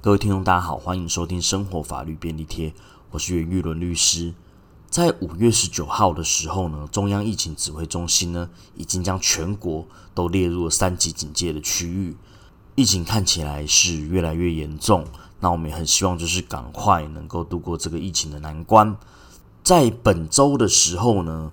各位听众，大家好，欢迎收听生活法律便利贴，我是袁玉伦律师。在五月十九号的时候呢，中央疫情指挥中心呢已经将全国都列入了三级警戒的区域，疫情看起来是越来越严重。那我们也很希望就是赶快能够度过这个疫情的难关。在本周的时候呢，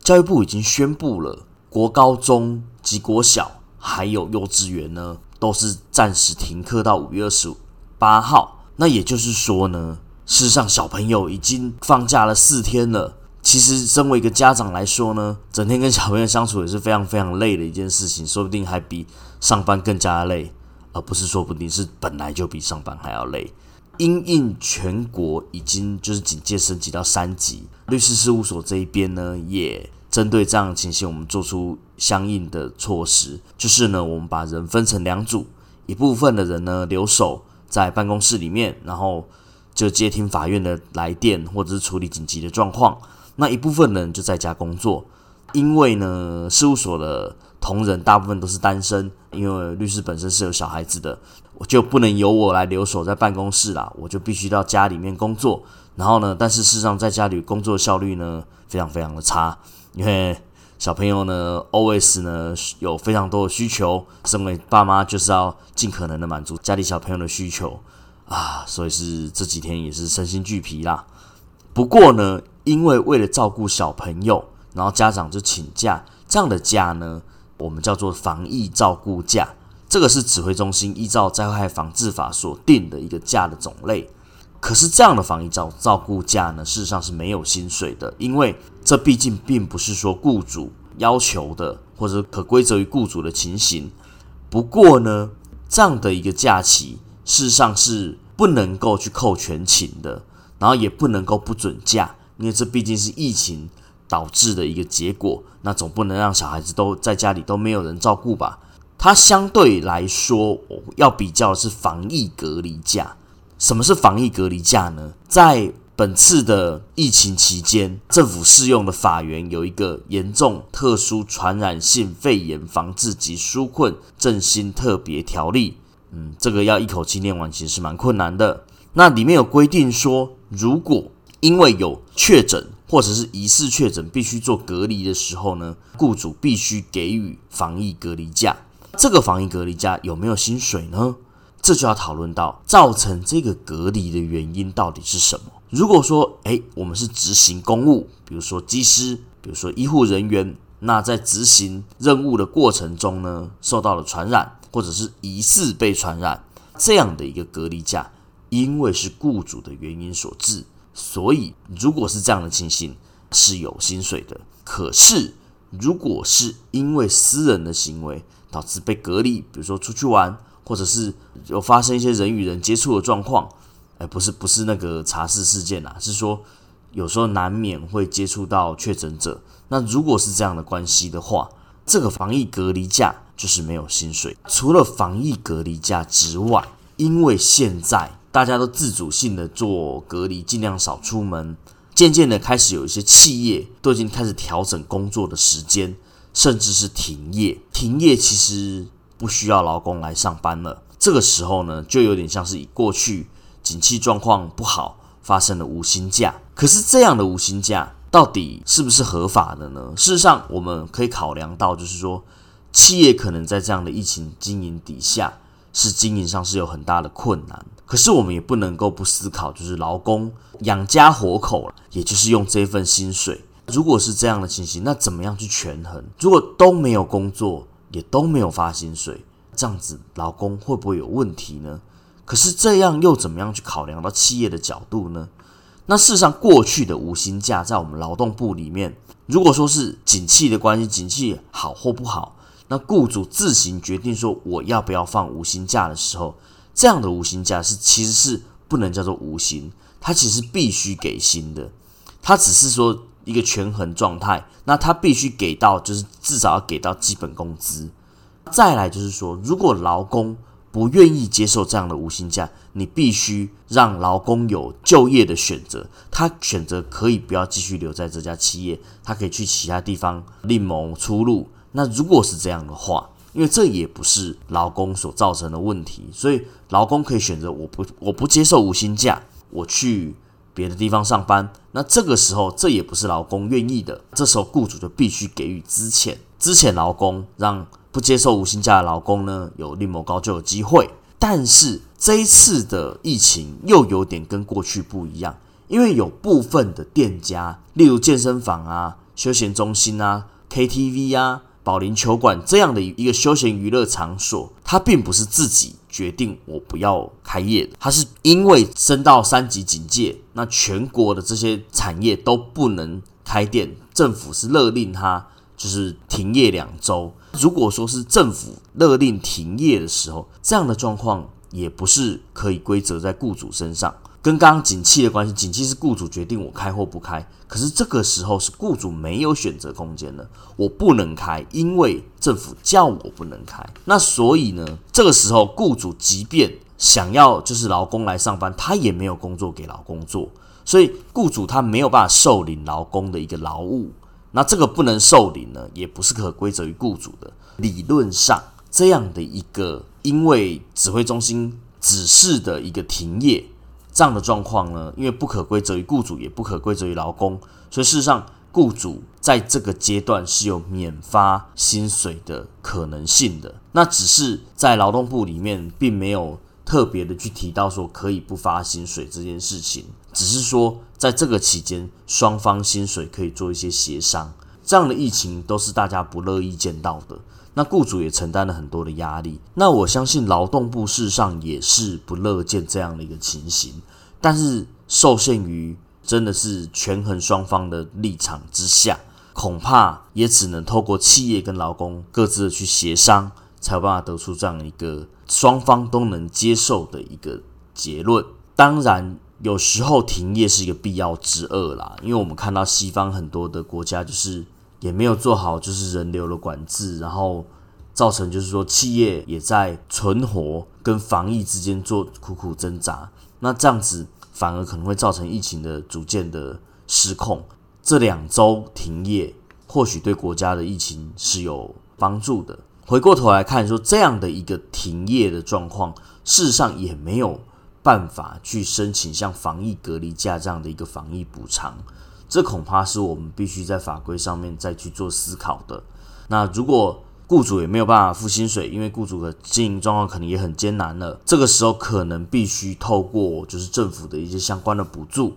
教育部已经宣布了，国高中及国小还有幼稚园呢。都是暂时停课到五月二十五八号。那也就是说呢，事实上小朋友已经放假了四天了。其实，身为一个家长来说呢，整天跟小朋友相处也是非常非常累的一件事情，说不定还比上班更加累，而不是说不定是本来就比上班还要累。因应全国已经就是警戒升级到三级，律师事务所这一边呢也。针对这样的情形，我们做出相应的措施，就是呢，我们把人分成两组，一部分的人呢留守在办公室里面，然后就接听法院的来电或者是处理紧急的状况；那一部分人就在家工作。因为呢，事务所的同仁大部分都是单身，因为律师本身是有小孩子的，我就不能由我来留守在办公室啦，我就必须到家里面工作。然后呢，但是事实上在家里工作效率呢非常非常的差。因为小朋友呢，always 呢有非常多的需求，身为爸妈就是要尽可能的满足家里小朋友的需求啊，所以是这几天也是身心俱疲啦。不过呢，因为为了照顾小朋友，然后家长就请假，这样的假呢，我们叫做防疫照顾假，这个是指挥中心依照灾害防治法所定的一个假的种类。可是这样的防疫照照顾假呢，事实上是没有薪水的，因为这毕竟并不是说雇主要求的或者可归责于雇主的情形。不过呢，这样的一个假期事实上是不能够去扣全勤的，然后也不能够不准假，因为这毕竟是疫情导致的一个结果。那总不能让小孩子都在家里都没有人照顾吧？它相对来说要比较的是防疫隔离假。什么是防疫隔离假呢？在本次的疫情期间，政府适用的法源有一个严重特殊传染性肺炎防治及纾困振兴特别条例。嗯，这个要一口气念完，其实是蛮困难的。那里面有规定说，如果因为有确诊或者是疑似确诊，必须做隔离的时候呢，雇主必须给予防疫隔离假。这个防疫隔离假有没有薪水呢？这就要讨论到造成这个隔离的原因到底是什么？如果说，诶，我们是执行公务，比如说机师，比如说医护人员，那在执行任务的过程中呢，受到了传染，或者是疑似被传染，这样的一个隔离假，因为是雇主的原因所致，所以如果是这样的情形，是有薪水的。可是，如果是因为私人的行为导致被隔离，比如说出去玩。或者是有发生一些人与人接触的状况，哎，不是不是那个茶室事件呐，是说有时候难免会接触到确诊者。那如果是这样的关系的话，这个防疫隔离假就是没有薪水。除了防疫隔离假之外，因为现在大家都自主性的做隔离，尽量少出门，渐渐的开始有一些企业都已经开始调整工作的时间，甚至是停业。停业其实。不需要劳工来上班了，这个时候呢，就有点像是以过去景气状况不好发生的无薪假。可是这样的无薪假到底是不是合法的呢？事实上，我们可以考量到，就是说，企业可能在这样的疫情经营底下，是经营上是有很大的困难。可是我们也不能够不思考，就是劳工养家活口也就是用这份薪水。如果是这样的情形，那怎么样去权衡？如果都没有工作？也都没有发薪水，这样子劳工会不会有问题呢？可是这样又怎么样去考量到企业的角度呢？那事实上，过去的无薪假在我们劳动部里面，如果说是景气的关系，景气好或不好，那雇主自行决定说我要不要放无薪假的时候，这样的无薪假是其实是不能叫做无薪，它其实必须给薪的，它只是说。一个权衡状态，那他必须给到，就是至少要给到基本工资。再来就是说，如果劳工不愿意接受这样的无薪假，你必须让劳工有就业的选择。他选择可以不要继续留在这家企业，他可以去其他地方另谋出路。那如果是这样的话，因为这也不是劳工所造成的问题，所以劳工可以选择我不我不接受无薪假，我去别的地方上班。那这个时候这也不是劳工愿意的，这时候雇主就必须给予资遣，资遣劳工，让不接受无薪假的劳工呢有另谋高就的机会。但是这一次的疫情又有点跟过去不一样，因为有部分的店家，例如健身房啊、休闲中心啊、KTV 啊、保龄球馆这样的一个休闲娱乐场所，它并不是自己决定我不要开业的，它是因为升到三级警戒，那全国的这些产业都不能开店，政府是勒令它就是停业两周。如果说是政府勒令停业的时候，这样的状况也不是可以归责在雇主身上，跟刚刚景气的关系，景气是雇主决定我开或不开，可是这个时候是雇主没有选择空间了，我不能开，因为政府叫我不能开。那所以呢，这个时候雇主即便想要就是劳工来上班，他也没有工作给劳工做，所以雇主他没有办法受领劳工的一个劳务。那这个不能受理呢，也不是可归责于雇主的。理论上，这样的一个因为指挥中心指示的一个停业这样的状况呢，因为不可归责于雇主，也不可归责于劳工，所以事实上，雇主在这个阶段是有免发薪水的可能性的。那只是在劳动部里面并没有特别的去提到说可以不发薪水这件事情。只是说，在这个期间，双方薪水可以做一些协商。这样的疫情都是大家不乐意见到的。那雇主也承担了很多的压力。那我相信劳动部事实上也是不乐见这样的一个情形。但是受限于真的是权衡双方的立场之下，恐怕也只能透过企业跟劳工各自的去协商，才有办法得出这样一个双方都能接受的一个结论。当然。有时候停业是一个必要之恶啦，因为我们看到西方很多的国家就是也没有做好就是人流的管制，然后造成就是说企业也在存活跟防疫之间做苦苦挣扎，那这样子反而可能会造成疫情的逐渐的失控。这两周停业或许对国家的疫情是有帮助的。回过头来看说这样的一个停业的状况，事实上也没有。办法去申请像防疫隔离假这样的一个防疫补偿，这恐怕是我们必须在法规上面再去做思考的。那如果雇主也没有办法付薪水，因为雇主的经营状况可能也很艰难了，这个时候可能必须透过就是政府的一些相关的补助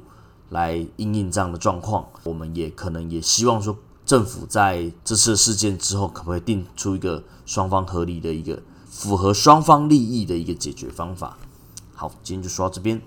来应应这样的状况。我们也可能也希望说，政府在这次事件之后，可不可以定出一个双方合理的一个符合双方利益的一个解决方法？好，今天就说到这边。